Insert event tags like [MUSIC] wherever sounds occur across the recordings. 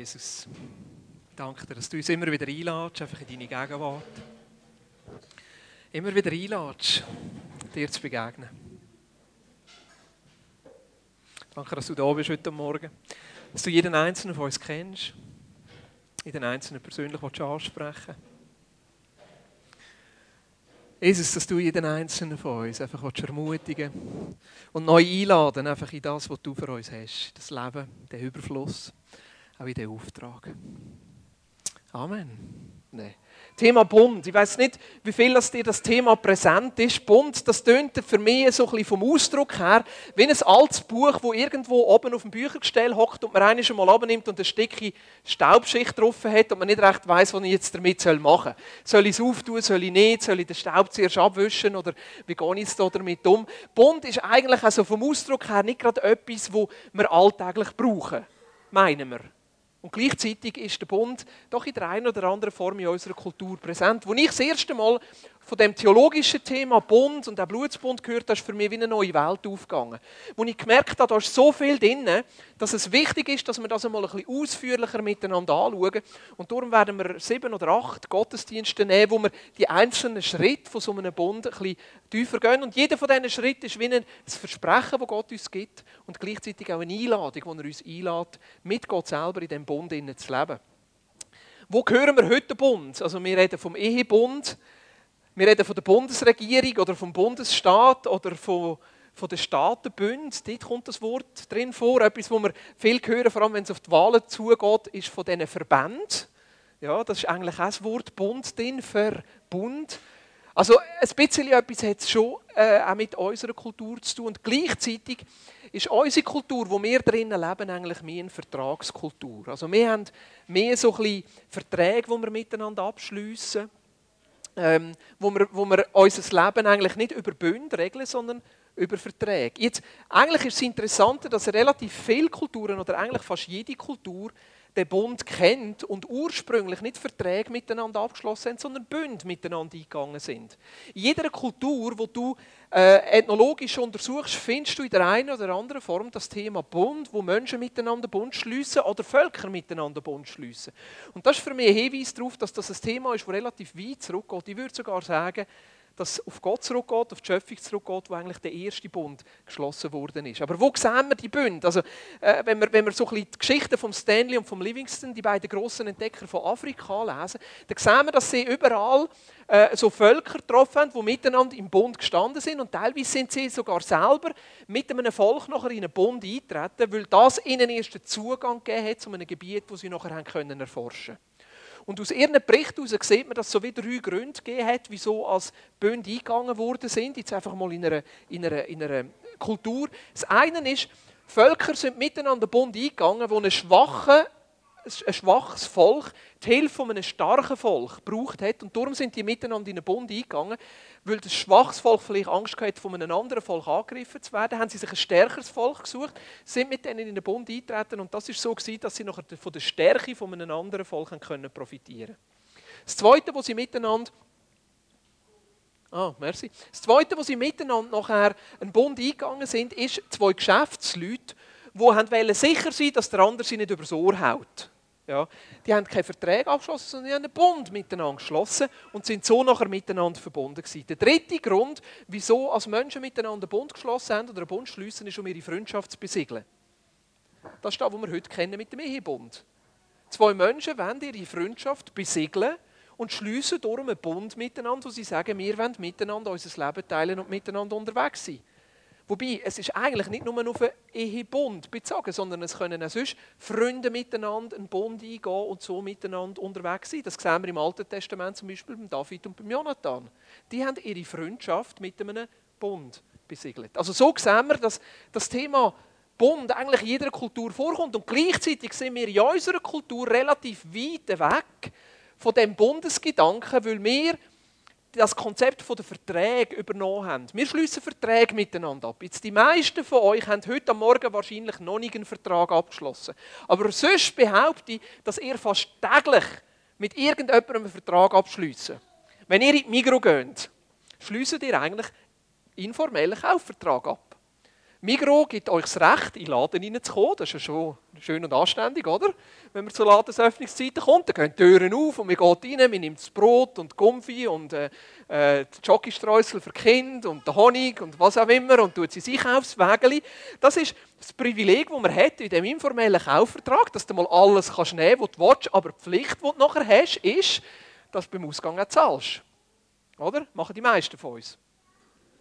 Jesus, danke dir, dass du uns immer wieder einladest, einfach in deine Gegenwart. Immer wieder einladest, dir zu begegnen. Danke, dass du da bist heute Morgen. Dass du jeden Einzelnen von uns kennst. Jeden Einzelnen persönlich ansprechen Jesus, dass du jeden Einzelnen von uns einfach ermutigen und neu einladen einfach in das, was du für uns hast. Das Leben, den Überfluss auch in diesen Auftrag. Amen. Nee. Thema Bund. Ich weiß nicht, wie viel das dir das Thema präsent ist. Bund, das tönt für mich so ein bisschen vom Ausdruck her wie ein altes Buch, wo irgendwo oben auf dem Büchergestell hockt und man einmal mal abnimmt und ein Stückchen Staubschicht drauf hat und man nicht recht weiß, was ich jetzt damit machen soll. Soll ich es auftun, soll ich nicht, soll ich den Staub zuerst abwischen oder wie gehe ich jetzt damit um? Bund ist eigentlich also vom Ausdruck her nicht gerade etwas, wo wir alltäglich brauchen, meinen wir. Und gleichzeitig ist der Bund doch in der einen oder anderen Form in unserer Kultur präsent. Als ich das erste Mal von dem theologischen Thema Bund und auch Blutsbund gehört habe, ist für mich wie eine neue Welt aufgegangen. Wo ich gemerkt habe, da ist so viel drin, dass es wichtig ist, dass wir das einmal ein bisschen ausführlicher miteinander anschauen. Und darum werden wir sieben oder acht Gottesdienste nehmen, wo wir die einzelnen Schritte von so einem Bund ein bisschen tiefer gehen. Und jeder von diesen Schritten ist wie ein Versprechen, das Gott uns gibt und gleichzeitig auch eine Einladung, wo er uns einlädt, mit Gott selber in diesem Bund zu leben. Wo hören wir heute Bund? Also wir reden vom Ehebund, wir reden von der Bundesregierung oder vom Bundesstaat oder von, von den Staatenbünden. Dort kommt das Wort drin vor. Etwas, wo wir viel hören, vor allem wenn es auf die Wahlen zugeht, ist von diesen Verbänden. Ja, das ist eigentlich auch das Wort Bund drin, Verbund. Also ein bisschen etwas hat es schon äh, auch mit unserer Kultur zu tun. Und gleichzeitig ist unsere Kultur, wo wir drinnen leben, eigentlich mehr eine Vertragskultur. Also wir haben mehr so ein bisschen Verträge, die wir miteinander abschliessen ähm, wo, wir, wo wir unser Leben eigentlich nicht über Bünde regeln, sondern über Verträge. Jetzt, eigentlich ist es interessant, dass relativ viele Kulturen oder eigentlich fast jede Kultur den Bund kennt und ursprünglich nicht Verträge miteinander abgeschlossen haben, sondern Bünde miteinander eingegangen sind. In jeder Kultur, wo du äh, ethnologisch untersuchst, findest du in der einen oder anderen Form das Thema Bund, wo Menschen miteinander Bund schließen oder Völker miteinander Bund schließen. Und das ist für mich ein Hinweis darauf, dass das ein Thema ist, das relativ weit zurückgeht. Ich würde sogar sagen, dass auf Gott zurückgeht, auf die Schöpfung zurückgeht, wo eigentlich der erste Bund geschlossen worden ist. Aber wo sehen wir die Bünde? Also, äh, wenn, wir, wenn wir so ein bisschen die Geschichten von Stanley und von Livingston, die beiden grossen Entdecker von Afrika, lesen, dann sehen wir, dass sie überall äh, so Völker getroffen haben, die miteinander im Bund gestanden sind. Und teilweise sind sie sogar selber mit einem Volk nachher in einen Bund eintreten, weil das ihnen erst den Zugang gegeben hat zu einem Gebiet, das sie nachher haben können erforschen konnten. Und aus ihren Berichten heraus sieht man, dass es so wie drei Gründe gegeben hat, wieso als Bünde eingegangen worden sind. Jetzt einfach mal in einer, in einer, in einer Kultur. Das eine ist, Völker sind miteinander Bund eingegangen, wo eine schwache ein schwaches Volk die Hilfe von einem starken Volk gebraucht hat. Und darum sind die miteinander in einen Bund eingegangen. Weil das schwaches Volk vielleicht Angst hatte, von einem anderen Volk angegriffen zu werden, haben sie sich ein stärkeres Volk gesucht, sind mit denen in den Bund eingetreten. Und das ist so gewesen, dass sie nachher von der Stärke von einem anderen Volk können profitieren Das Zweite, wo sie miteinander Ah, merci. Das Zweite, wo sie miteinander nachher einen Bund eingegangen sind, ist zwei Geschäftsleute, die sicher sein dass der andere sie nicht übers Ohr haut. Ja, die haben keinen Vertrag abgeschlossen, sondern die haben einen Bund miteinander geschlossen und sind so nachher miteinander verbunden gewesen. Der dritte Grund, wieso als Menschen miteinander einen Bund geschlossen haben oder einen Bund schließen, ist, um ihre Freundschaft zu besiegeln. Das ist das, was wir heute kennen mit dem Ehebund. Zwei Menschen wollen ihre Freundschaft besiegeln und schließen darum einen Bund miteinander, wo sie sagen, wir wollen miteinander unser Leben teilen und miteinander unterwegs sein. Wobei, es ist eigentlich nicht nur auf einen Ehebund bezogen, sondern es können auch sonst Freunde miteinander einen Bund eingehen und so miteinander unterwegs sein. Das sehen wir im Alten Testament zum Beispiel beim David und beim Jonathan. Die haben ihre Freundschaft mit einem Bund besiegelt. Also so sehen wir, dass das Thema Bund eigentlich in jeder Kultur vorkommt und gleichzeitig sind wir in unserer Kultur relativ weit weg von dem Bundesgedanken, weil wir das Konzept der Verträge übernommen haben. Wir schließen Verträge miteinander ab. Jetzt die meisten von euch haben heute Morgen wahrscheinlich noch nicht einen Vertrag abgeschlossen. Aber sonst behaupte ich, dass ihr fast täglich mit irgendjemandem einen Vertrag abschließen. Wenn ihr in die Migros geht, schließt ihr eigentlich informell einen Kaufvertrag ab. Migro gibt euch das Recht, in den Laden hineinzukommen. Das ist ja schon schön und anständig, oder? Wenn man zur Ladensöffnungszeiten kommt, dann gehen die Türen auf und man geht rein, man nimmt das Brot und die Gumfi und äh, äh, die Jogistreusel für Kinder und den Honig und was auch immer und tut sie sich aufs Wägeli. Das ist das Privileg, das man hat in dem informellen Kaufvertrag, dass du mal alles kannst nehmen kannst, was du willst, aber die Pflicht, die du nachher hast, ist, dass du beim Ausgang auch zahlst. Oder? Machen die meisten von uns.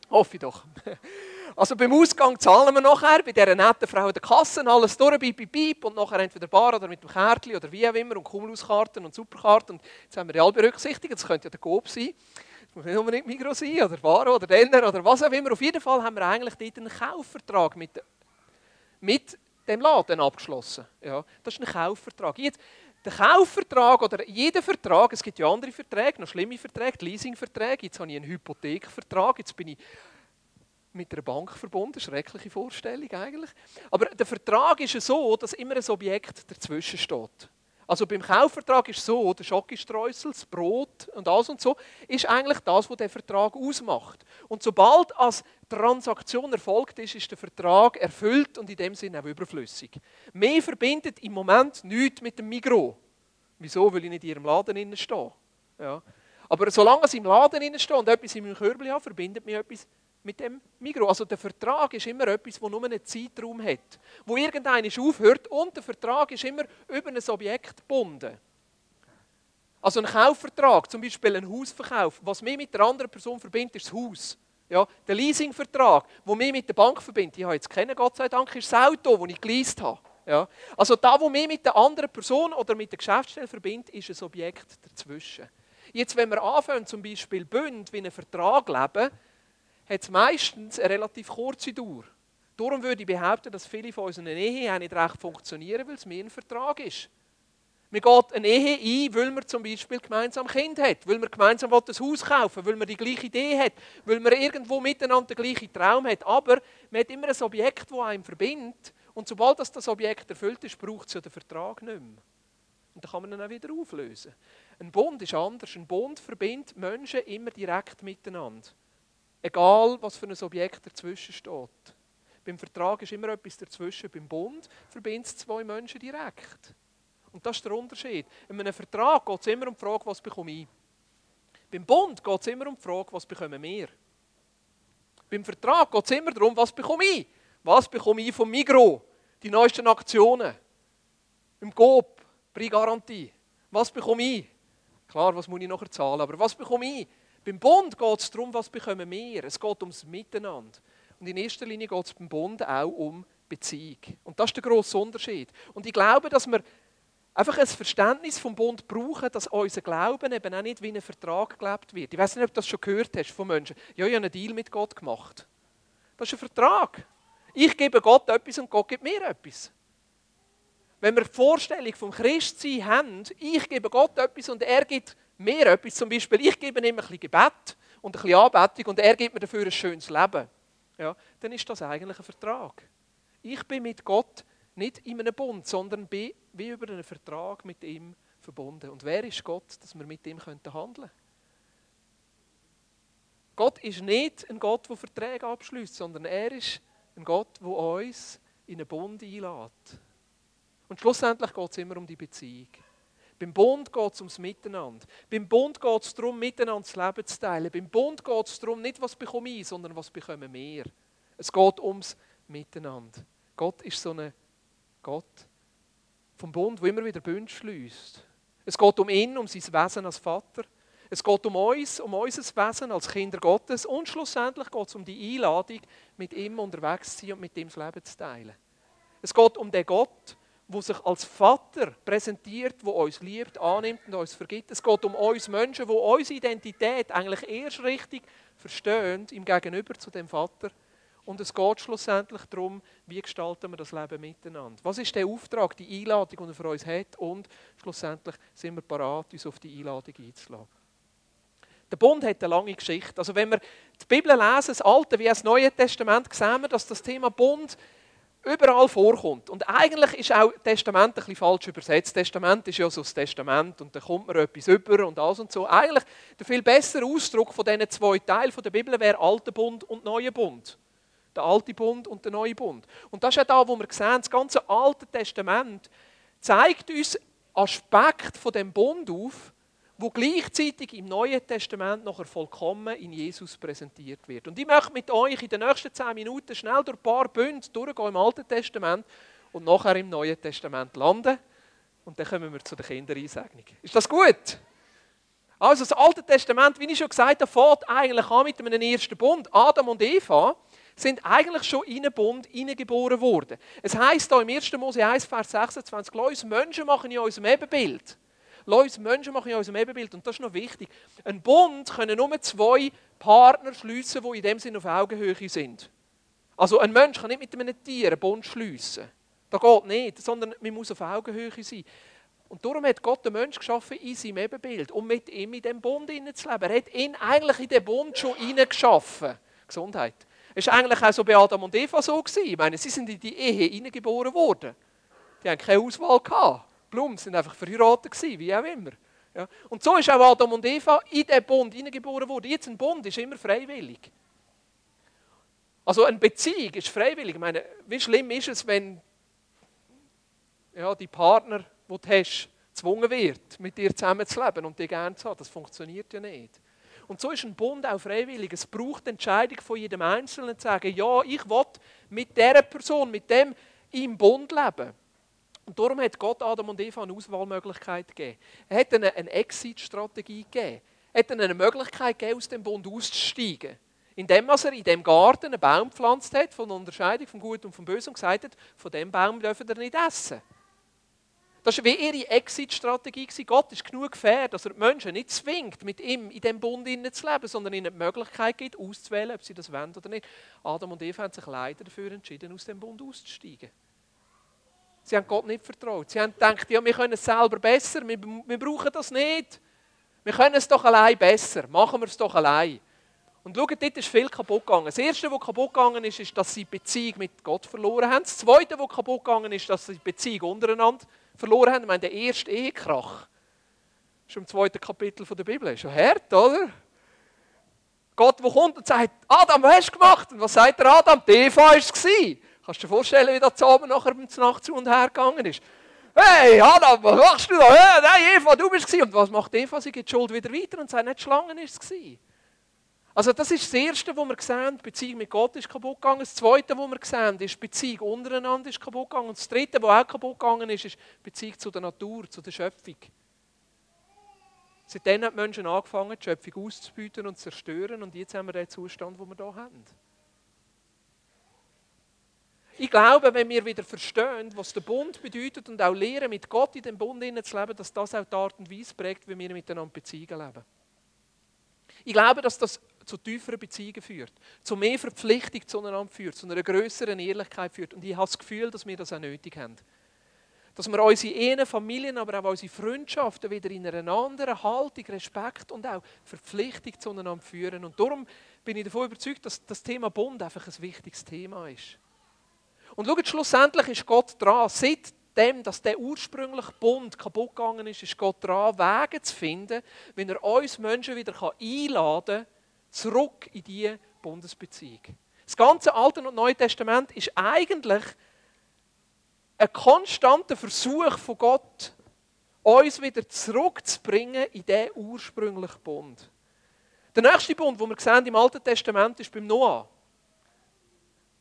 Hoffe ich doch. [LAUGHS] Also beim Ausgang zahlen wir nachher bei dieser netten Frau in der Kasse alles durch, bip, bip, bip, und nachher entweder Bar oder mit dem Kärtchen oder wie auch immer und Cumulus-Karten und Superkarten. Und jetzt haben wir die alle berücksichtigt, das könnte ja der Coop sein. Das muss nicht unbedingt Migros sein oder Bar oder Denner oder was auch immer. Auf jeden Fall haben wir eigentlich dort einen Kaufvertrag mit, mit dem Laden abgeschlossen. Ja, das ist ein Kaufvertrag. Jetzt, der Kaufvertrag oder jeder Vertrag, es gibt ja andere Verträge, noch schlimme Verträge, Leasingverträge, jetzt habe ich einen Hypothekvertrag, jetzt bin ich mit einer Bank verbunden. Schreckliche Vorstellung eigentlich. Aber der Vertrag ist so, dass immer ein Objekt dazwischen steht. Also beim Kaufvertrag ist es so, der Schokostreusel, das Brot und alles und so, ist eigentlich das, was der Vertrag ausmacht. Und sobald als Transaktion erfolgt ist, ist der Vertrag erfüllt und in dem Sinne auch überflüssig. Mehr verbindet im Moment nichts mit dem Migro. Wieso? Weil ich nicht in ihrem Laden stehe. Ja. Aber solange ich im Laden stehe und etwas in meinem Körbchen habe, verbindet mich etwas mit dem Migro. Also der Vertrag ist immer etwas, wo nur einen Zeitraum hat, wo irgendeines aufhört und der Vertrag ist immer über ein Objekt gebunden. Also ein Kaufvertrag, zum Beispiel ein Hausverkauf, was mich mit der anderen Person verbindet, ist das Haus. Ja, der Leasingvertrag, der mich mit der Bank verbindet, ich habe jetzt kennen, Gott sei Dank, ist das Auto, das ich geleast habe. Ja, also da, wo mich mit der anderen Person oder mit der Geschäftsstelle verbindet, ist ein Objekt dazwischen. Jetzt, wenn wir anfangen, zum Beispiel Bund wie einen Vertrag leben, hat es meistens eine relativ kurze Dauer. Darum würde ich behaupten, dass viele von unseren Ehen nicht recht funktionieren, weil es mehr ein Vertrag ist. Man geht eine Ehe ein, weil man zum Beispiel gemeinsam ein Kind hat, weil man gemeinsam ein Haus kaufen will, weil man die gleiche Idee hat, weil man irgendwo miteinander den gleichen Traum hat. Aber man hat immer ein Objekt, das einem verbindet. Und sobald das, das Objekt erfüllt ist, braucht es ja den Vertrag nicht mehr. Und dann kann man ihn auch wieder auflösen. Ein Bund ist anders. Ein Bund verbindet Menschen immer direkt miteinander. Egal, was für ein Objekt dazwischen steht. Beim Vertrag ist immer etwas dazwischen. Beim Bund verbindet es zwei Menschen direkt. Und das ist der Unterschied. In einem Vertrag geht es immer um die Frage, was bekomme ich. Beim Bund geht es immer um die Frage, was bekommen wir. Beim Vertrag geht es immer darum, was bekomme ich. Was bekomme ich vom Migro? Die neuesten Aktionen. Im GOP, Pre-Garantie. Was bekomme ich? Klar, was muss ich nachher zahlen, aber was bekomme ich? Beim Bund geht es darum, was bekommen wir. Es geht ums Miteinander. Und in erster Linie geht es beim Bund auch um Beziehung. Und das ist der grosse Unterschied. Und ich glaube, dass wir einfach ein Verständnis vom Bund brauchen, dass unser Glauben eben auch nicht wie ein Vertrag gelebt wird. Ich weiß nicht, ob du das schon gehört hast von Menschen. Ja, ich habe einen Deal mit Gott gemacht. Das ist ein Vertrag. Ich gebe Gott etwas und Gott gibt mir etwas. Wenn wir die Vorstellung vom Christsein haben, ich gebe Gott etwas und er gibt mir etwas, zum Beispiel, ich gebe ihm ein bisschen Gebet und ein bisschen Anbetung und er gibt mir dafür ein schönes Leben, ja, dann ist das eigentlich ein Vertrag. Ich bin mit Gott nicht in einem Bund, sondern bin wie über einen Vertrag mit ihm verbunden. Und wer ist Gott, dass wir mit ihm handeln können? Gott ist nicht ein Gott, der Verträge abschließt, sondern er ist ein Gott, der uns in einen Bund einlädt. Und schlussendlich geht es immer um die Beziehung. Beim Bund geht es ums Miteinander. Beim Bund geht es darum, miteinander das Leben zu teilen. Beim Bund geht es darum, nicht was bekomme ich, sondern was bekommen wir. Es geht ums Miteinander. Gott ist so ein Gott vom Bund, der immer wieder Bund schließt. Es geht um ihn, um sein Wesen als Vater. Es geht um uns, um unser Wesen als Kinder Gottes. Und schlussendlich geht es um die Einladung, mit ihm unterwegs zu sein und mit ihm das Leben zu teilen. Es geht um den Gott, wo sich als Vater präsentiert, wo uns liebt, annimmt und uns vergibt. Es geht um uns Menschen, wo unsere Identität eigentlich erst richtig verstehen im Gegenüber zu dem Vater. Und es geht schlussendlich darum, wie gestalten wir das Leben miteinander. Was ist der Auftrag, die Einladung, die er für uns hat? Und schlussendlich sind wir parat, uns auf die Einladung einzuladen. Der Bund hat eine lange Geschichte. Also wenn wir die Bibel lesen, das Alte wie das Neue Testament, sehen wir, dass das Thema Bund überall vorkommt. Und eigentlich ist auch Testament ein bisschen falsch übersetzt. Testament ist ja so das Testament und da kommt man etwas über und alles und so. Eigentlich der viel bessere Ausdruck von diesen zwei Teilen der Bibel wäre Alter Bund und Neuer Bund. Der alte Bund und der neue Bund. Und das ist auch da, wo wir sehen, das ganze Alte Testament zeigt uns Aspekte von dem Bund auf, wo gleichzeitig im Neuen Testament nachher vollkommen in Jesus präsentiert wird. Und ich möchte mit euch in den nächsten zehn Minuten schnell durch ein paar Bünde durchgehen im Alten Testament und nachher im Neuen Testament landen. Und dann kommen wir zu der Kindereinsegnung. Ist das gut? Also das Alte Testament, wie ich schon gesagt habe, fährt eigentlich an mit einem ersten Bund. Adam und Eva sind eigentlich schon in einen Bund hineingeboren worden. Es heißt da im 1. Mose 1, Vers 26, lass uns Menschen machen in unserem Ebenbild. Lass uns Menschen machen in unserem Ebenbild. Und das ist noch wichtig. Ein Bund können nur zwei Partner schließen, die in dem Sinne auf Augenhöhe sind. Also ein Mensch kann nicht mit einem Tier einen Bund schließen. Das geht nicht, sondern man muss auf Augenhöhe sein. Und darum hat Gott den Menschen geschaffen in seinem Ebenbild, um mit ihm in diesem Bund zu leben. Er hat ihn eigentlich in den Bund schon geschaffen. Gesundheit. Es war eigentlich auch so bei Adam und Eva so. Ich meine, sie sind in die Ehe hineingeboren worden. Die haben keine Auswahl gehabt. Blum sind einfach verheiratet gewesen, wie auch immer. Ja. Und so ist auch Adam und Eva in diesen Bund hineingeboren worden. Jetzt ein Bund ist immer freiwillig. Also eine Beziehung ist freiwillig. Ich meine, wie schlimm ist es, wenn ja, die Partner, die du hast, gezwungen wird, mit dir zusammenzuleben und dich gerne zu haben? Das funktioniert ja nicht. Und so ist ein Bund auch freiwillig. Es braucht die Entscheidung von jedem Einzelnen zu sagen, ja, ich will mit dieser Person, mit dem im Bund leben. Und darum hat Gott Adam und Eva eine Auswahlmöglichkeit gegeben. Er hat ihnen eine Exit-Strategie gegeben. Er hat ihnen eine Möglichkeit gegeben, aus dem Bund auszusteigen. Indem er in dem Garten einen Baum gepflanzt hat, von der Unterscheidung von Gut und von Böse, und gesagt hat, von dem Baum dürfen ihr nicht essen. Das war wie ihre Exit-Strategie. Gott ist genug fair, dass er die Menschen nicht zwingt, mit ihm in diesem Bund zu leben, sondern ihnen die Möglichkeit gibt, auszuwählen, ob sie das wollen oder nicht. Adam und Eva haben sich leider dafür entschieden, aus dem Bund auszusteigen. Sie haben Gott nicht vertraut. Sie haben gedacht, ja, wir können es selber besser, wir, wir brauchen das nicht. Wir können es doch allein besser, machen wir es doch allein. Und schaut, dort ist viel kaputt gegangen. Das Erste, was kaputt gegangen ist, ist, dass sie die Beziehung mit Gott verloren haben. Das Zweite, was kaputt gegangen ist, dass sie die Beziehung untereinander verloren haben. Ich meine, der erste Ehekrach. Ist im zweiten Kapitel der Bibel. Ist schon hart, oder? Gott, der kommt und sagt, Adam, was hast du gemacht? Und was sagt der Adam? Die Eva war es. Kannst du dir vorstellen, wie das Abend nachher mit Nacht zu und her gegangen ist? Hey, Adam, was machst du da? Hey, nein, Eva, du bist es. Und was macht Eva? Sie geht Schuld wieder weiter und sagt, nicht Schlangen war es. Also das ist das Erste, was wir sehen, die Beziehung mit Gott ist kaputt gegangen. Das Zweite, was wir sehen, ist die Beziehung untereinander ist kaputt gegangen. Und das Dritte, was auch kaputt gegangen ist, ist die Beziehung zu der Natur, zu der Schöpfung. Seitdem haben die Menschen angefangen, die Schöpfung auszubieten und zu zerstören. Und jetzt haben wir den Zustand, den wir hier haben. Ich glaube, wenn wir wieder verstehen, was der Bund bedeutet und auch lernen, mit Gott in dem Bund zu leben, dass das auch die Art und Weise prägt, wie wir miteinander Beziehungen leben. Ich glaube, dass das zu tieferen Beziehungen führt, zu mehr Verpflichtung zueinander führt, zu einer größeren Ehrlichkeit führt. Und ich habe das Gefühl, dass wir das auch nötig haben. Dass wir unsere Ehen, Familien, aber auch unsere Freundschaften wieder in einer anderen Haltung, Respekt und auch Verpflichtung zueinander führen. Und darum bin ich davon überzeugt, dass das Thema Bund einfach ein wichtiges Thema ist. Und schaut, schlussendlich ist Gott dran. Seitdem, dass der ursprüngliche Bund kaputt gegangen ist, ist Gott dran, Wege zu finden, wenn er uns Menschen wieder einladen kann, zurück in diese Bundesbeziehung. Das ganze Alte und Neue Testament ist eigentlich ein konstanter Versuch von Gott, uns wieder zurückzubringen in diesen ursprünglichen Bund. Der nächste Bund, den wir sehen im Alten Testament, ist beim Noah.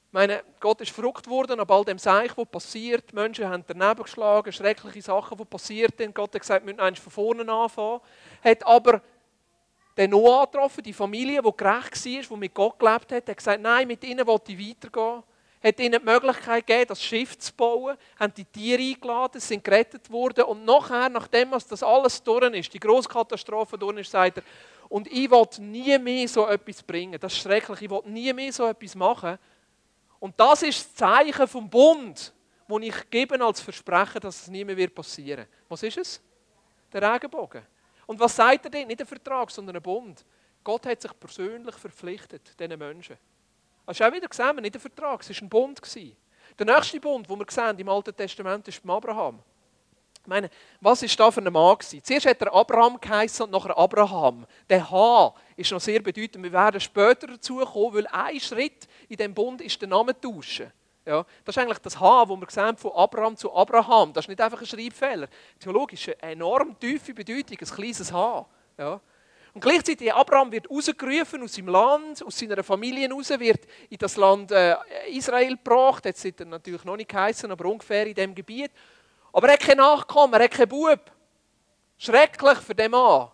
Ich meine, Gott ist verrückt worden ab all dem Seich, was passiert. Die Menschen haben daneben geschlagen, schreckliche Sachen, die passiert sind. Gott hat gesagt, wir müssen eigentlich von vorne anfangen. Hat aber den Noah getroffen, die Familie, die gerecht war, die mit Gott gelebt hat, hat gesagt, nein, mit ihnen will ich weitergehen. Hat ihnen die Möglichkeit gegeben, das Schiff zu bauen, haben die Tiere eingeladen, sind gerettet worden und nachher, nachdem das alles durch ist, die grosse Katastrophe durch ist, sagt er, und ich will nie mehr so etwas bringen. Das ist schrecklich, ich will nie mehr so etwas machen. Und das ist das Zeichen vom Bund, das ich gebe als Versprechen, dass es nie mehr passieren wird. Was ist es? Der Regenbogen. Und was sagt er denn? Nicht ein Vertrag, sondern ein Bund. Gott hat sich persönlich verpflichtet, diesen Menschen. Hast du auch wieder gesehen, nicht ein Vertrag, es war ein Bund. Der nächste Bund, den wir sehen im Alten Testament, ist beim Abraham. Ich meine, was ist da für ein Mann gewesen? Zuerst hat er Abraham geheißen und nachher Abraham. Der H ist noch sehr bedeutend. Wir werden später dazu kommen, weil ein Schritt in dem Bund ist der Name tauschen. Ja, das ist eigentlich das H, wo wir sehen, von Abraham zu Abraham. Das ist nicht einfach ein Schreibfehler. Theologisch eine enorm tiefe Bedeutung, ein kleines H. Ja. Und gleichzeitig Abraham wird rausgerufen aus seinem Land, aus seiner Familie raus, wird in das Land äh, Israel gebracht. Jetzt sind er natürlich noch nicht geheißen, aber ungefähr in dem Gebiet. Aber er hat keinen Nachkommen, er hat keinen Bub. Schrecklich für den Mann.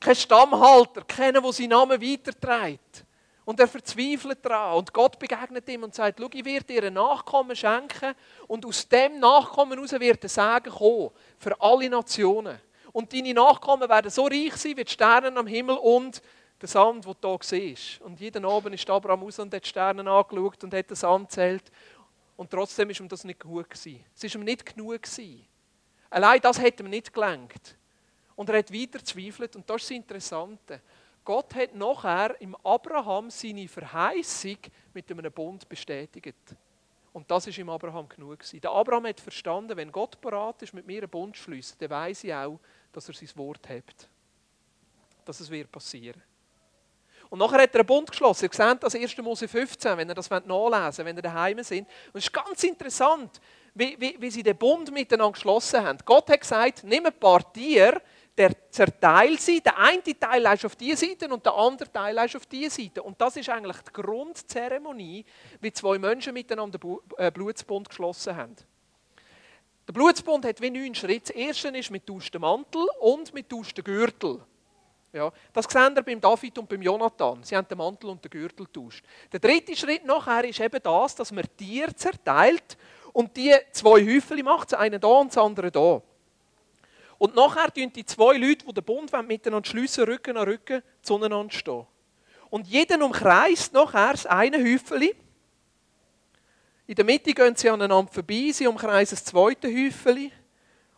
Kein Stammhalter, keiner, der seinen Namen weiterträgt. Und er verzweifelt daran. Und Gott begegnet ihm und sagt, schau, ich werde dir einen Nachkommen schenken und aus dem Nachkommen heraus wird der Segen kommen für alle Nationen. Und deine Nachkommen werden so reich sein wie die Sterne am Himmel und der Sand, den du hier siehst. Und jeden Abend ist Abraham raus und hat die Sterne angeschaut und hat den Sand zählt. Und trotzdem ist ihm das nicht genug gewesen. Es ist ihm nicht genug gewesen. Allein das hätte ihm nicht gelangt. Und er hat weiter zweifelt. Und das ist das Interessante. Gott hat nachher im Abraham seine Verheißung mit einem Bund bestätigt. Und das ist im Abraham genug gewesen. Der Abraham hat verstanden, wenn Gott bereit ist, mit mir einen Bund zu schließen, dann weiß ich auch, dass er sein Wort hat. Dass es wird passieren. Und nachher hat er einen Bund geschlossen. Ihr seht das 1. Mose 15, wenn ihr das nachlesen wollt, wenn ihr daheim sind. Und es ist ganz interessant, wie, wie, wie sie den Bund miteinander geschlossen haben. Gott hat gesagt, nimm ein paar Tiere, der zerteilt sie. Der eine Teil ist auf diese Seite und der andere Teil ist auf diese Seite. Und das ist eigentlich die Grundzeremonie, wie zwei Menschen miteinander den äh, Blutsbund geschlossen haben. Der Blutsbund hat wie neun Schritte. Das erste ist mit dem Mantel und mit dem Gürtel. Ja, das sehen wir beim David und beim Jonathan. Sie haben den Mantel und den Gürtel getauscht. Der dritte Schritt nachher ist eben das, dass man Tiere zerteilt und die zwei Häufchen macht, das eine da und das andere da. Und nachher stehen die zwei Leute, die den Bund miteinander schliessen, Rücken an Rücken zueinander stehen. Und jeder umkreist nachher das eine Häufchen. In der Mitte gehen sie aneinander vorbei, sie umkreisen das zweite Häufchen.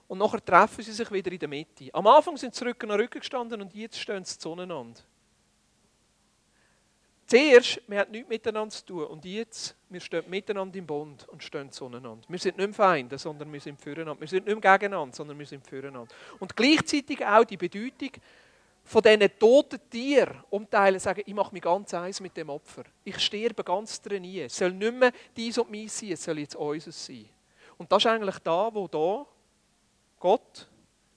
Und nachher treffen sie sich wieder in der Mitte. Am Anfang sind sie Rücken an Rücken gestanden und jetzt stehen sie zueinander. Zuerst, wir hatten nichts miteinander zu tun. Und jetzt, wir stehen miteinander im Bund und stehen zueinander. Wir sind nicht mehr Feinde, sondern wir sind füreinander. Wir sind nicht mehr gegeneinander, sondern wir sind füreinander. Und gleichzeitig auch die Bedeutung von diesen toten Tieren umteilen, sagen, ich mache mich ganz eins mit dem Opfer. Ich sterbe ganz drin. Es soll nicht mehr dies und mein sein, es soll jetzt unseres sein. Und das ist eigentlich da, wo da Gott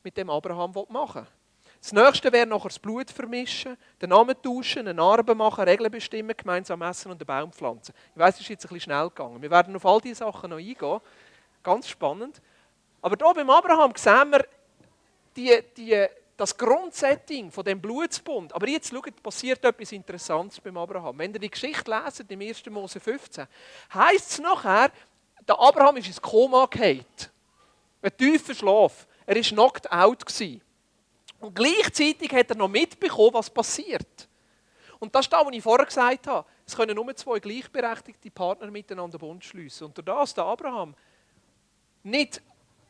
mit dem Abraham machen will. Das nächste wäre nachher das Blut vermischen, den Namen tauschen, eine Narbe machen, Regeln bestimmen, gemeinsam essen und einen Baum pflanzen. Ich weiß, es ist jetzt ein bisschen schnell gegangen. Wir werden auf all diese Sachen noch eingehen. Ganz spannend. Aber hier beim Abraham sehen wir die, die, das Grundsetting von dem Blutsbund. Aber jetzt schaut, passiert etwas Interessantes beim Abraham. Wenn ihr die Geschichte leset, im 1. Mose 15, heißt es nachher, der Abraham ist ins Koma gefallen. Ein tiefer Schlaf. Er war knocked out. Und gleichzeitig hat er noch mitbekommen, was passiert. Und das ist das, was ich vorher gesagt habe. Es können nur zwei gleichberechtigte Partner miteinander Bund schließen. Und durch das, der Abraham nicht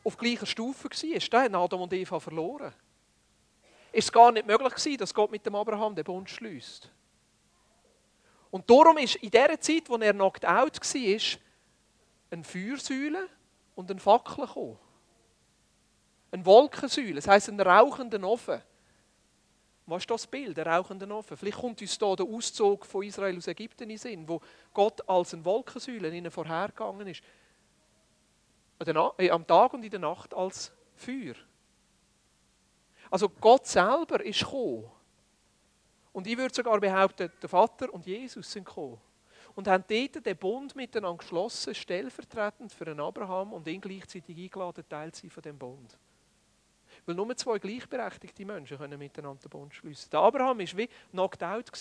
auf gleicher Stufe war, da haben Adam und Eva verloren. Ist es gar nicht möglich gewesen, dass Gott mit dem Abraham den Bund schließt. Und darum ist in der Zeit, wo er knocked out war, eine Feuersäule und ein Fackel gekommen. Eine Wolkensäule, das heisst ein rauchender Ofen. Was ist das Bild, der rauchende Ofen? Vielleicht kommt uns hier der Auszug von Israel aus Ägypten in den Sinn, wo Gott als eine Wolkensäule ihnen vorhergegangen ist. Äh, am Tag und in der Nacht als Feuer. Also Gott selber ist gekommen. Und ich würde sogar behaupten, der Vater und Jesus sind gekommen. Und haben dort den Bund miteinander geschlossen, stellvertretend für einen Abraham und ihn gleichzeitig eingeladen, Teil zu sein von dem Bund. Weil nur zwei gleichberechtigte Menschen können miteinander den Bund schließen. Der Abraham war wie knocked out.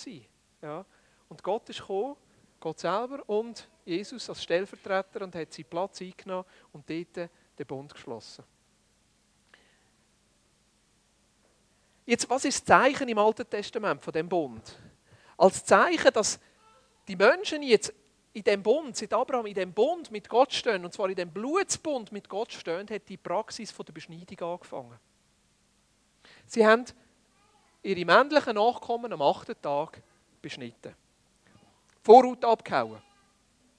Ja. Und Gott ist gekommen, Gott selber und Jesus als Stellvertreter und hat seinen Platz eingenommen und dort den Bund geschlossen. Jetzt, was ist das Zeichen im Alten Testament von dem Bund? Als Zeichen, dass die Menschen jetzt in dem Bund, seit Abraham in dem Bund mit Gott stehen, und zwar in dem Blutsbund mit Gott stehen, hat die Praxis von der Beschneidung angefangen. Sie haben ihre männlichen Nachkommen am achten Tag beschnitten. Vorhaut abgehauen.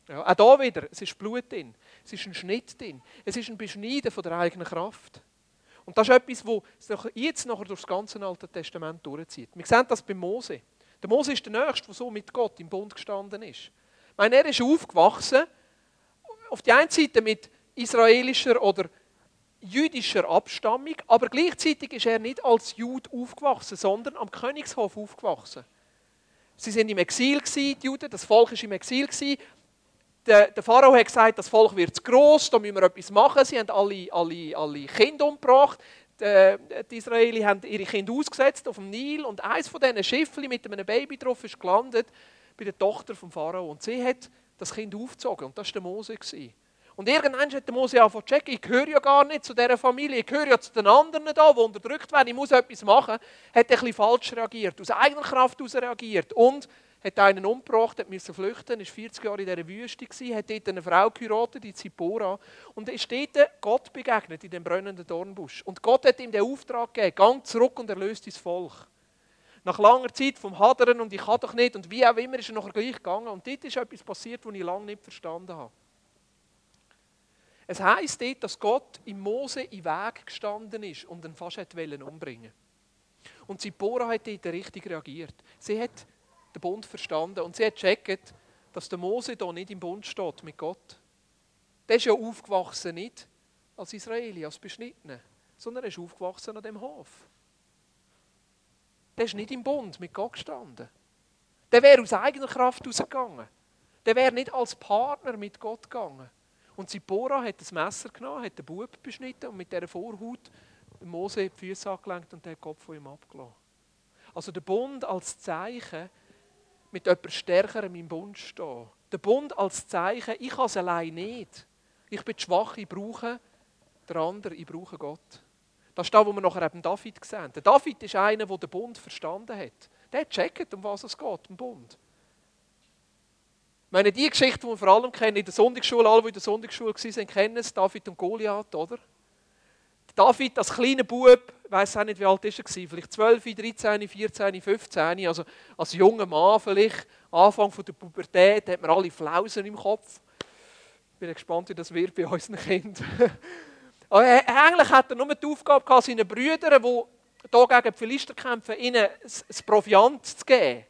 Ja, auch hier wieder, es ist Blut drin. Es ist ein Schnitt drin. Es ist ein Beschneiden von der eigenen Kraft. Und das ist etwas, das jetzt nachher durch das ganze Alte Testament durchzieht. Wir sehen das bei Mose. Der Mose ist der Nächste, der so mit Gott im Bund gestanden ist. Ich meine, er ist aufgewachsen, auf die einen Seite mit israelischer oder jüdischer Abstammung, aber gleichzeitig ist er nicht als Jude aufgewachsen, sondern am Königshof aufgewachsen. Sie sind im Exil die Juden, das Volk ist im Exil Der, Pharao hat gesagt, das Volk wird zu gross, da müssen wir etwas machen. Sie haben alle, alle, alle Kinder umgebracht. Die, Israelis haben ihre Kinder ausgesetzt auf dem Nil und eines von diesen Schiffen mit einem Baby drauf ist gelandet bei der Tochter vom Pharao und sie hat das Kind aufgezogen und das war der Mose. Und irgendwann hat der Mose angefangen zu checken, ich gehöre ja gar nicht zu dieser Familie, ich gehöre ja zu den anderen da, die unterdrückt werden, ich muss etwas machen. Hat ein bisschen falsch reagiert, aus eigener Kraft heraus reagiert und hat einen umgebracht, hat müssen flüchten, war 40 Jahre in dieser Wüste, gewesen, hat dort eine Frau geheiratet, die Zippora, und ist dort Gott begegnet, in dem brennenden Dornbusch. Und Gott hat ihm den Auftrag gegeben, gang zurück und erlöst dein Volk. Nach langer Zeit vom Hadern und ich kann doch nicht und wie auch immer ist er nachher gleich gegangen. Und dort ist etwas passiert, was ich lange nicht verstanden habe. Es heisst dort, dass Gott im Mose im Weg gestanden ist und ihn fast umbringen wollte. Und Zippora hat dort richtig reagiert. Sie hat den Bund verstanden und sie hat gecheckt, dass der Mose hier nicht im Bund steht mit Gott. Der ist ja aufgewachsen nicht als Israeli, als Beschnittener, sondern er ist aufgewachsen an dem Hof. Der ist nicht im Bund mit Gott gestanden. Der wäre aus eigener Kraft rausgegangen. Der wäre nicht als Partner mit Gott gegangen. Und Zippora hat das Messer genommen, hat den Bub beschnitten und mit dieser Vorhaut Mose die Füße angelenkt und den Kopf von ihm abgelassen. Also der Bund als Zeichen, mit etwas Stärkerem im Bund stehen. Der Bund als Zeichen, ich kann es allein nicht. Ich bin schwach, ich brauche den anderen, ich brauche Gott. Das ist das, was wir nachher eben David sehen. Der David ist einer, der den Bund verstanden hat. Der checkt, um was es geht, im Bund. Meine, die Geschichte, die wir vor allem kennen, in der Sonntagsschule, alle, die in der Sonntagsschule waren, kennen es, David und Goliath, oder? David als kleiner Bub, ich weiß auch nicht, wie alt ist er war, vielleicht 12, 13, 14, 15, also als junger Mann vielleicht, Anfang der Pubertät, hat man alle Flausen im Kopf. Ich bin gespannt, wie das wird bei unseren Kindern. [LAUGHS] Eigentlich hat er nur die Aufgabe gehabt, seinen Brüdern, die hier gegen die Philister kämpfen, ihnen das Proviant zu geben.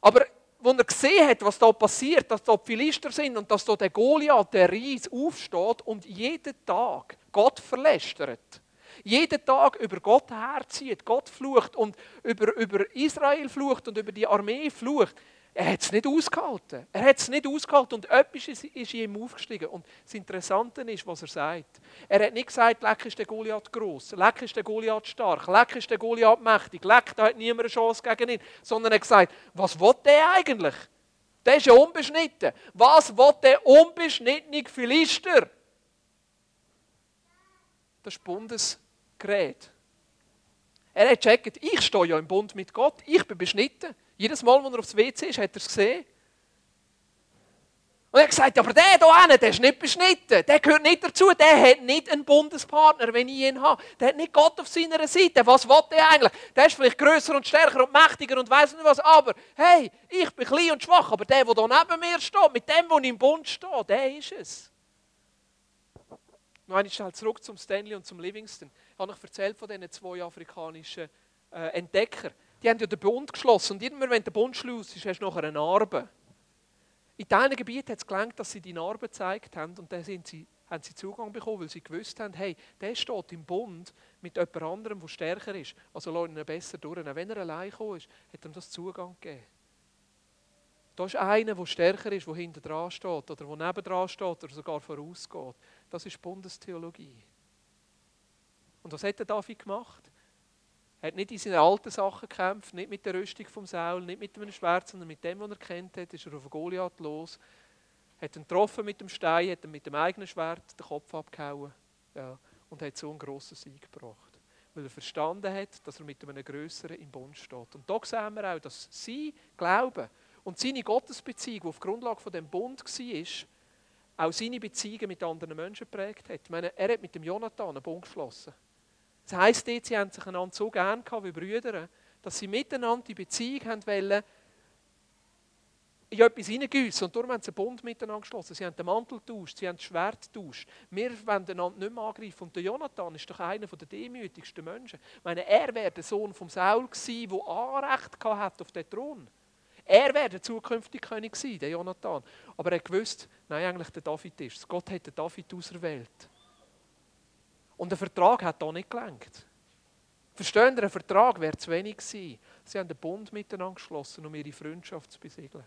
Aber als er gesehen hat, was da passiert, dass da die Philister sind und dass da der Goliath, der Ries, aufsteht und jeden Tag Gott verlästert, jeden Tag über Gott herzieht, Gott flucht und über, über Israel flucht und über die Armee flucht, er hat es nicht ausgehalten. Er hat es nicht ausgehalten und etwas ist, ist ihm aufgestiegen. Und das Interessante ist, was er sagt. Er hat nicht gesagt, leck ist der Goliath gross, leck ist der Goliath stark, leck ist der Goliath mächtig, leck, da hat niemand eine Chance gegen ihn. Sondern er hat gesagt, was will der eigentlich? Der ist ja unbeschnitten. Was will der unbeschnittene Philister? Das ist Bundesgerät. Er hat gecheckt, ich stehe ja im Bund mit Gott, ich bin beschnitten. Jedes Mal, wenn er aufs WC ist, hat er es gesehen. Und er hat gesagt, aber der hier der ist nicht beschnitten, der gehört nicht dazu, der hat nicht einen Bundespartner, wenn ich ihn habe. Der hat nicht Gott auf seiner Seite. Was will der eigentlich? Der ist vielleicht größer und stärker und mächtiger und weiß nicht was, aber hey, ich bin klein und schwach, aber der, der hier neben mir steht, mit dem, der im Bund steht, der ist es. Noch einmal schnell zurück zum Stanley und zum Livingston. Ich habe euch erzählt von diesen zwei afrikanischen äh, Entdeckern die haben ja den Bund geschlossen. Und immer wenn der Bund schloss, hast du nachher eine Narbe. In diesen Gebieten hat es gelangt, dass sie die Narbe gezeigt haben und dann sind sie, haben sie Zugang bekommen, weil sie gewusst haben, hey, der steht im Bund mit jemand anderem, der stärker ist. Also lassen ihn besser durch. Und wenn er allein gekommen ist, hat ihm das Zugang gegeben. Da ist einer, der stärker ist, der hinter dran steht oder der neben dran steht oder sogar vorausgeht. Das ist Bundestheologie. Und was hat der David gemacht? Er hat nicht in seinen alten Sachen gekämpft, nicht mit der Rüstung vom Saul, nicht mit einem Schwert, sondern mit dem, was er kennt hat, ist er auf Goliath los, hat ihn getroffen mit dem Stein, hat ihm mit dem eigenen Schwert den Kopf abgehauen ja, und hat so einen grossen Sieg gebracht. Weil er verstanden hat, dass er mit einem Größeren im Bund steht. Und da sehen wir auch, dass sein Glauben und seine Gottesbeziehung, die auf Grundlage von dem Bund war, auch seine Beziehungen mit anderen Menschen geprägt hat. Ich meine, er hat mit dem Jonathan einen Bund geschlossen. Das heisst, sie haben sich einander so gern wie Brüder, dass sie miteinander die Beziehung haben wollen, in etwas hineingießen. Und darum haben sie einen Bund miteinander geschlossen. Sie haben den Mantel getauscht, sie haben das Schwert getauscht. Wir wollen einander nicht mehr angreifen. Und der Jonathan ist doch einer der demütigsten Menschen. Ich meine, er wäre der Sohn von Saul gewesen, der Anrecht hatte auf den Thron. Er wäre der zukünftige König gewesen, der Jonathan. Aber er gewusst, nein, eigentlich der David ist es. Gott hat den David auserwählt. Und der Vertrag hat da nicht gelenkt. Verstehen Sie, ein Vertrag wäre zu wenig gewesen. Sie haben einen Bund miteinander geschlossen, um ihre Freundschaft zu besiegeln.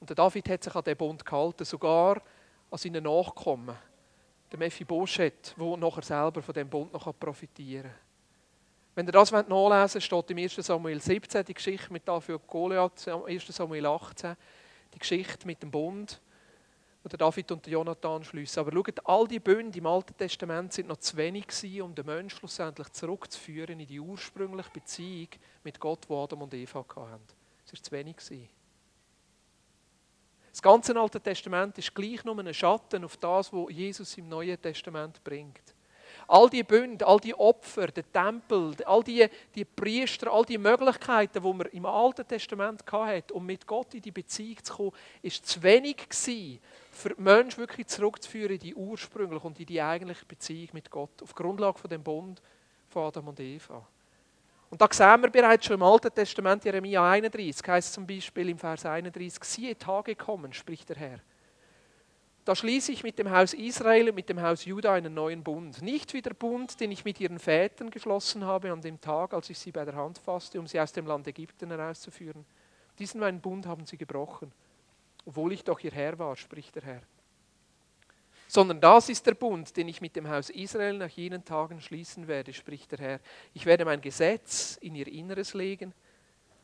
Und der David hat sich an diesen Bund gehalten, sogar an seinen Nachkommen, dem Mephibosheth, der nachher selber von diesem Bund noch profitieren kann. Wenn ihr das nachlesen wollt, steht im 1. Samuel 17 die Geschichte mit David und Goliath, 1. Samuel 18 die Geschichte mit dem Bund, wo der David und Jonathan schließen. Aber schaut, all die Bünde im Alten Testament sind noch zu wenig gewesen, um den Menschen schlussendlich zurückzuführen in die ursprüngliche Beziehung mit Gott, die Adam und Eva hatten. Es war zu wenig. Gewesen. Das ganze Alte Testament ist gleich nur ein Schatten auf das, was Jesus im Neuen Testament bringt. All die Bünde, all die Opfer, der Tempel, all die, die Priester, all die Möglichkeiten, die man im Alten Testament hatte, um mit Gott in die Beziehung zu kommen, ist zu wenig gewesen, für die Menschen wirklich zurückzuführen in die ursprüngliche und in die eigentliche Beziehung mit Gott, auf Grundlage von dem Bund von Adam und Eva. Und da sehen wir bereits schon im Alten Testament, Jeremia 31, heißt zum Beispiel im Vers 31, siehe Tage kommen, spricht der Herr. Da schließe ich mit dem Haus Israel und mit dem Haus Juda einen neuen Bund. Nicht wie der Bund, den ich mit ihren Vätern geschlossen habe an dem Tag, als ich sie bei der Hand fasste, um sie aus dem Land Ägypten herauszuführen. Diesen meinen Bund haben sie gebrochen, obwohl ich doch ihr Herr war, spricht der Herr sondern das ist der Bund, den ich mit dem Haus Israel nach jenen Tagen schließen werde, spricht der Herr. Ich werde mein Gesetz in ihr Inneres legen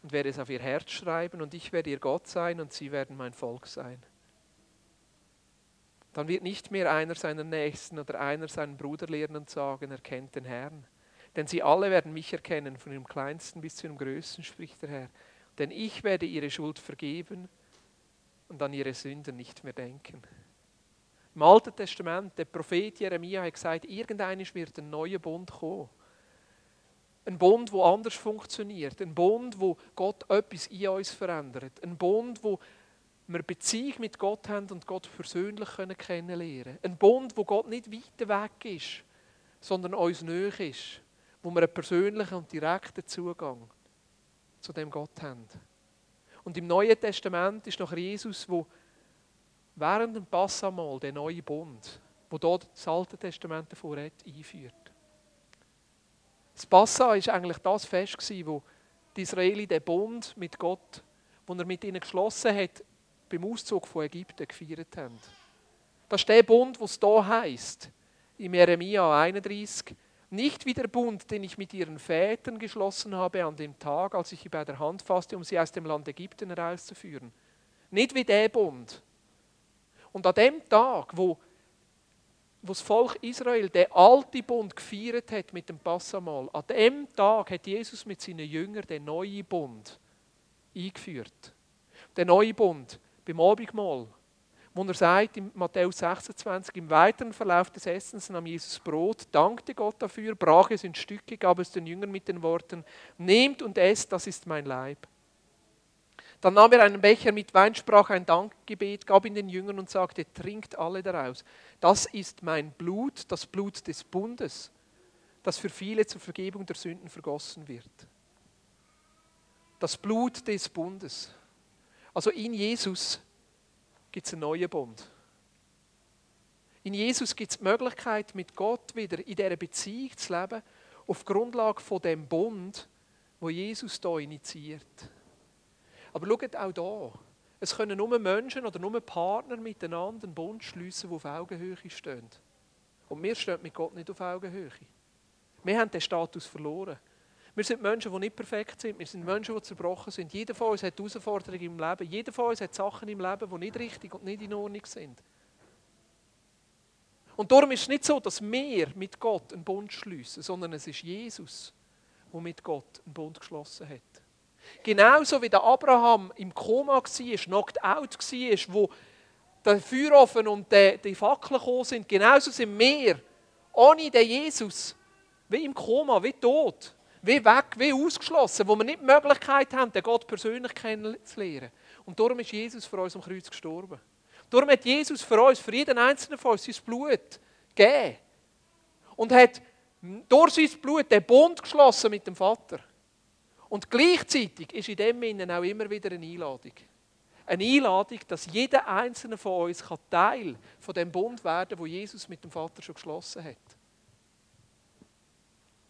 und werde es auf ihr Herz schreiben und ich werde ihr Gott sein und sie werden mein Volk sein. Dann wird nicht mehr einer seiner Nächsten oder einer seinen Bruder lehren und sagen, er kennt den Herrn. Denn sie alle werden mich erkennen, von dem Kleinsten bis zu dem Größten, spricht der Herr. Denn ich werde ihre Schuld vergeben und an ihre Sünden nicht mehr denken. Im Alten Testament, der Prophet Jeremia hat gesagt, irgendeines wird ein neuer Bund kommen. Ein Bund, wo anders funktioniert. Ein Bund, wo Gott etwas in uns verändert. Ein Bund, wo wir Beziehung mit Gott haben und Gott persönlich kennenlernen können. Ein Bund, wo Gott nicht weit weg ist, sondern uns näher ist. Wo wir einen persönlichen und direkten Zugang zu dem Gott haben. Und im Neuen Testament ist noch Jesus, wo während dem Passamal den neuen Bund, wo dort das Alte Testament davor hat, einführt. Das Passa ist eigentlich das Fest wo die Israeli den Bund mit Gott, wo er mit ihnen geschlossen hat, beim Auszug von Ägypten gefeiert haben. Das ist der Bund, was da heißt, im Jeremia 31, nicht wie der Bund, den ich mit ihren Vätern geschlossen habe an dem Tag, als ich sie bei der Hand fasste, um sie aus dem Land Ägypten herauszuführen. Nicht wie der Bund, und an dem Tag, wo, wo das Volk Israel den alten Bund gefeiert hat mit dem Passamal, an dem Tag hat Jesus mit seinen Jüngern den neuen Bund eingeführt. Den neuen Bund beim Abendmahl, wo er sagt, in Matthäus 26, im weiteren Verlauf des Essens nahm Jesus Brot, dankte Gott dafür, brach es in Stücke, gab es den Jüngern mit den Worten, nehmt und esst, das ist mein Leib. Dann nahm er einen Becher mit Wein, sprach ein Dankgebet, gab ihn den Jüngern und sagte, trinkt alle daraus. Das ist mein Blut, das Blut des Bundes, das für viele zur Vergebung der Sünden vergossen wird. Das Blut des Bundes. Also in Jesus gibt es einen neuen Bund. In Jesus gibt es die Möglichkeit, mit Gott wieder in dieser Beziehung zu leben, auf Grundlage von dem Bund, wo Jesus da initiiert. Aber schaut auch da. Es können nur Menschen oder nur Partner miteinander einen Bund schließen, der auf Augenhöhe stehen. Und wir stehen mit Gott nicht auf Augenhöhe. Wir haben den Status verloren. Wir sind Menschen, die nicht perfekt sind. Wir sind Menschen, die zerbrochen sind. Jeder von uns hat Herausforderungen im Leben. Jeder von uns hat Sachen im Leben, die nicht richtig und nicht in Ordnung sind. Und darum ist es nicht so, dass wir mit Gott einen Bund schließen, sondern es ist Jesus, der mit Gott einen Bund geschlossen hat. Genauso wie der Abraham im Koma war, knocked out war, wo der Feuerofen und die, die Fackeln gekommen sind, genauso sind wir ohne den Jesus wie im Koma, wie tot, wie weg, wie ausgeschlossen, wo wir nicht die Möglichkeit haben, den Gott persönlich kennenzulernen. Und darum ist Jesus für uns am Kreuz gestorben. Darum hat Jesus für uns, für jeden einzelnen von uns, sein Blut gegeben. Und hat durch sein Blut den Bund geschlossen mit dem Vater. Und gleichzeitig ist in dem Innen auch immer wieder eine Einladung. Eine Einladung, dass jeder einzelne von uns Teil von dem Bund werden kann, wo Jesus mit dem Vater schon geschlossen hat.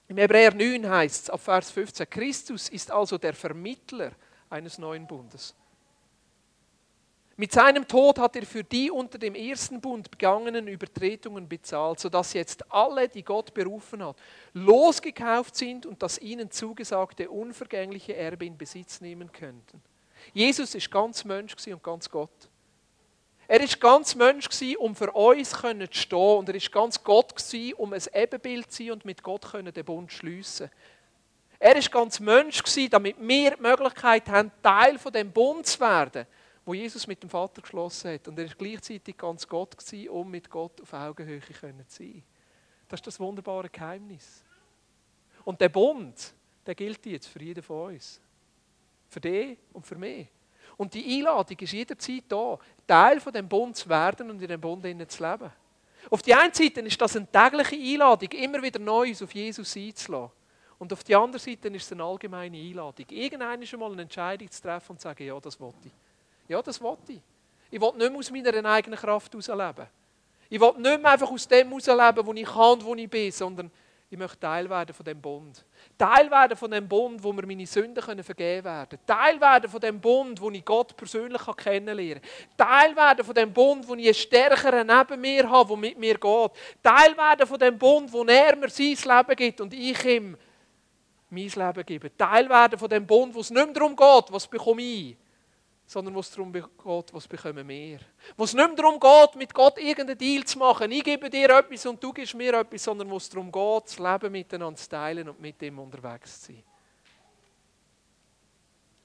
Im Hebräer 9 heißt es, ab Vers 15, Christus ist also der Vermittler eines neuen Bundes. Mit seinem Tod hat er für die unter dem ersten Bund begangenen Übertretungen bezahlt, sodass jetzt alle, die Gott berufen hat, losgekauft sind und das ihnen zugesagte unvergängliche Erbe in Besitz nehmen könnten. Jesus ist ganz Mensch und ganz Gott. Er ist ganz Mensch um für uns zu stehen und er ist ganz Gott um ein Ebenbild zu sein und mit Gott den Bund zu schliessen. Er ist ganz Mensch damit wir die Möglichkeit haben, Teil von dem Bund zu werden wo Jesus mit dem Vater geschlossen hat. Und er ist gleichzeitig ganz Gott gewesen, um mit Gott auf Augenhöhe zu sein. Das ist das wunderbare Geheimnis. Und der Bund, der gilt jetzt für jeden von uns. Für dich und für mich. Und die Einladung ist jederzeit da, Teil von dem Bund zu werden und in dem Bund zu leben. Auf die einen Seite ist das eine tägliche Einladung, immer wieder Neues auf Jesus einzulassen. Und auf die andere Seite ist es eine allgemeine Einladung, irgendwann einmal eine Entscheidung zu treffen und zu sagen, ja, das wollte ich. Ja, das wollte ich. Ich will nicht mehr aus meiner eigenen Kraft herausleben. Ich will nicht mehr einfach aus dem herausleben, wo ich kann und wo ich bin, sondern ich möchte Teil werden von dem Bund. Teil werden von dem Bund, wo mir meine Sünden vergeben werden. Teil werden von dem Bund, wo ich Gott persönlich kennenlernen kann. Teil werden von dem Bund, wo ich einen Stärkeren neben mir habe, der mit mir geht. Teil werden von dem Bund, wo er mir sein Leben gibt und ich ihm mein Leben gebe. Teil werden von dem Bund, wo es nicht mehr darum geht, was bekomme ich, sondern wo es darum geht, was bekommen wir. Wo es nicht mehr darum geht, mit Gott irgendeinen Deal zu machen, ich gebe dir etwas und du gibst mir etwas, sondern wo es darum geht, das Leben miteinander zu teilen und mit ihm unterwegs zu sein.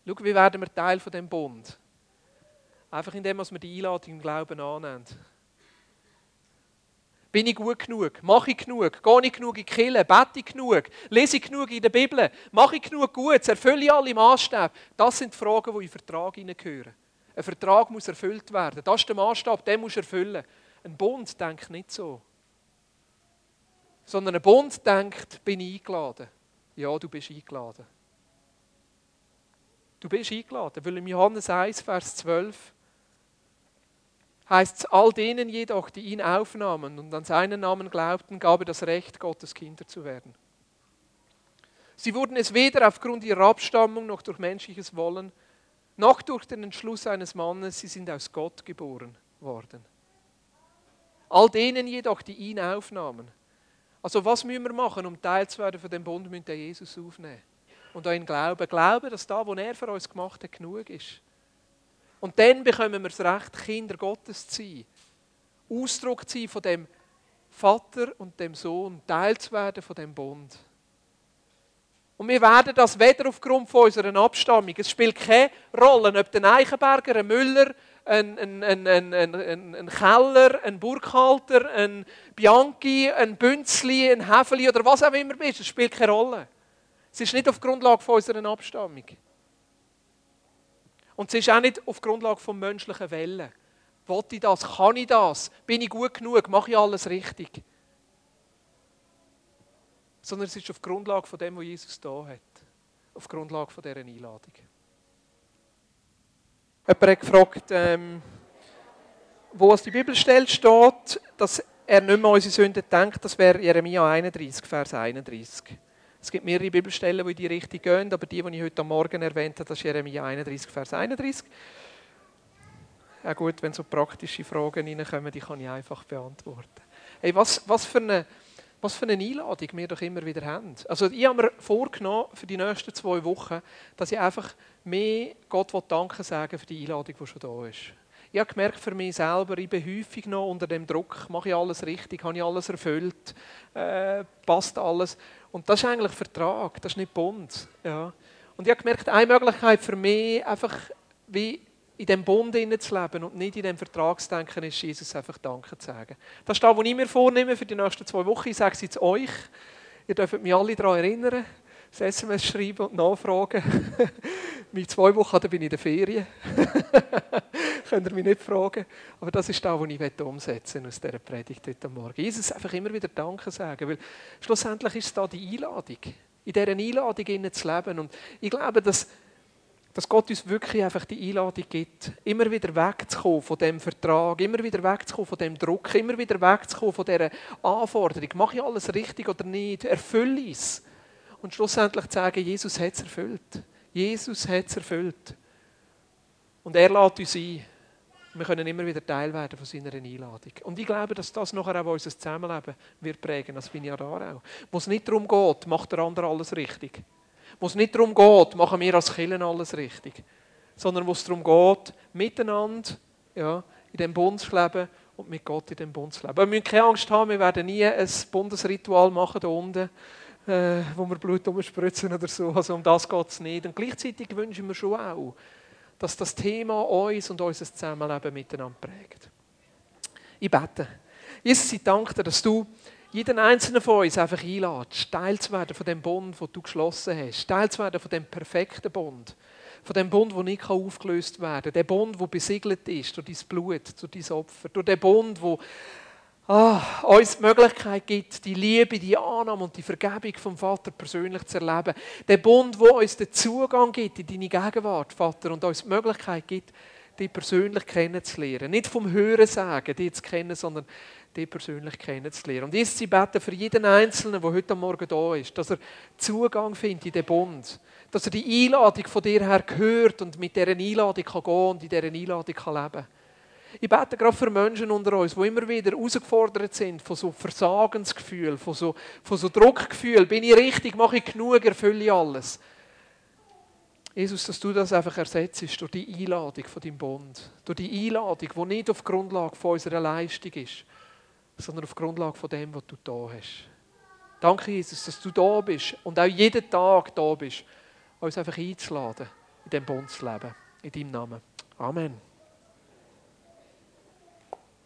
Schau, wie werden wir Teil von dem Bund? Einfach indem wir die Einladung im Glauben annehmen. Bin ich gut genug? Mache ich genug? Gehe ich genug in die Kirche? Bete ich genug? Lese ich genug in der Bibel? Mache ich genug gut? Erfülle ich alle Maßstäbe? Das sind die Fragen, die in den Vertrag hineingehören. Ein Vertrag muss erfüllt werden. Das ist der Maßstab, den musst du erfüllen. Ein Bund denkt nicht so. Sondern ein Bund denkt, bin ich eingeladen? Ja, du bist eingeladen. Du bist eingeladen, weil im Johannes 1, Vers 12 heißt es, all denen jedoch, die ihn aufnahmen und an seinen Namen glaubten, gab er das Recht, Gottes Kinder zu werden. Sie wurden es weder aufgrund ihrer Abstammung noch durch menschliches Wollen, noch durch den Entschluss eines Mannes, sie sind aus Gott geboren worden. All denen jedoch, die ihn aufnahmen. Also was müssen wir machen, um Teil zu werden von dem Bund, müssen Jesus aufnehmen. Und an ihn glauben. Glauben, dass da, was er für uns gemacht hat, genug ist. Und dann bekommen wir das Recht, Kinder Gottes zu sein. Ausdruck zu sein von dem Vater und dem Sohn, Teil zu werden von dem Bund. Und wir werden das weder aufgrund von unserer Abstammung. Es spielt keine Rolle, ob der Eichenberger, ein Müller, ein, ein, ein, ein, ein, ein Keller, ein Burghalter, ein Bianchi, ein Bünzli, ein Häfeli oder was auch immer bist. Es spielt keine Rolle. Es ist nicht auf Grundlage von unserer Abstammung. Und es ist auch nicht auf Grundlage von menschlichen Wellen. Wollte ich das? Kann ich das? Bin ich gut genug? Mache ich alles richtig? Sondern es ist auf Grundlage von dem, was Jesus da hat. Auf Grundlage von dieser Einladung. Jemand hat gefragt, ähm, wo es die Bibelstelle steht, dass er nicht mehr an unsere Sünden denkt, das wäre Jeremia 31, Vers 31. Es gibt mehrere Bibelstellen, die in die Richtung gehen, aber die, die ich heute Morgen erwähnt habe, das ist Jeremia 31, Vers 31. Ja gut, wenn so praktische Fragen reinkommen, die kann ich einfach beantworten. Hey, was, was, für eine, was für eine Einladung wir doch immer wieder haben. Also ich habe mir vorgenommen für die nächsten zwei Wochen, dass ich einfach mehr Gott Danke sagen für die Einladung, die schon da ist. Ich habe gemerkt für mich selber, ich bin häufig noch unter dem Druck, mache ich alles richtig, habe ich alles erfüllt, äh, passt alles. Und das ist eigentlich Vertrag, das ist nicht Bund. Ja. Und ich habe gemerkt, eine Möglichkeit für mich, einfach wie in dem Bund zu leben und nicht in dem Vertragsdenken, ist Jesus einfach Danke zu sagen. Das ist das, was ich mir vornehme für die nächsten zwei Wochen. Ich sage es jetzt euch. Ihr dürft mich alle daran erinnern, das SMS schreiben und nachfragen. [LAUGHS] Mit zwei Wochen bin ich in der Ferien. [LAUGHS] Könnt ihr mich nicht fragen. Aber das ist das, was ich umsetzen aus dieser Predigt heute Morgen. Jesus einfach immer wieder Danke sagen, weil schlussendlich ist es da die Einladung. In dieser Einladung zu leben. Und ich glaube, dass dass Gott uns wirklich einfach die Einladung gibt, immer wieder wegzukommen von dem Vertrag, immer wieder wegzukommen von dem Druck, immer wieder wegzukommen von dieser Anforderung. Mache ich alles richtig oder nicht? Erfülle es? Und schlussendlich zu sagen, Jesus hat es erfüllt. Jesus hat es erfüllt. Und er lädt uns ein. Wir können immer wieder Teil werden von seiner Einladung. Und ich glaube, dass das nachher auch unser Zusammenleben wird prägen, da auch. Wo es nicht darum geht, macht der andere alles richtig wo es nicht darum geht, machen wir als Killen alles richtig, sondern wo es darum geht, miteinander ja, in dem Bund zu leben und mit Gott in dem Bund zu leben. Wir müssen keine Angst haben, wir werden nie ein Bundesritual machen da unten, äh, wo wir Blut umspritzen oder so. Also um das geht es nicht. Und gleichzeitig wünschen wir schon auch, dass das Thema uns und unser Zusammenleben miteinander prägt. Ich bete. Jesus, ich danke dir, dass du jeden einzelnen von uns einfach einlädst, Teil zu werden von dem Bund, den du geschlossen hast, Teil zu werden von dem perfekten Bund, von dem Bund, der nicht aufgelöst werden kann, der Bund, der besiegelt ist durch dein Blut, durch dein Opfer, durch den Bund, der ah, uns die Möglichkeit gibt, die Liebe, die Annahme und die Vergebung vom Vater persönlich zu erleben. Der Bund, der uns den Zugang gibt in deine Gegenwart, Vater, und uns die Möglichkeit gibt, dich persönlich kennenzulernen. Nicht vom Hören sagen, dich zu kennen, sondern dich persönlich kennenzulernen. Und jetzt sie beten für jeden Einzelnen, der heute Morgen da ist, dass er Zugang findet in den Bund, dass er die Einladung von dir her hört und mit dieser Einladung kann gehen und in dieser Einladung kann leben ich bete gerade für Menschen unter uns, die immer wieder herausgefordert sind von so Versagensgefühl, von so, von so Druckgefühl. Bin ich richtig? Mache ich genug? Erfülle ich alles? Jesus, dass du das einfach ersetzt durch die Einladung von deinem Bund. Durch die Einladung, die nicht auf Grundlage von unserer Leistung ist, sondern auf Grundlage von dem, was du da hast. Danke, Jesus, dass du da bist und auch jeden Tag da bist, uns einfach einzuladen, in diesem Bund zu leben. In deinem Namen. Amen.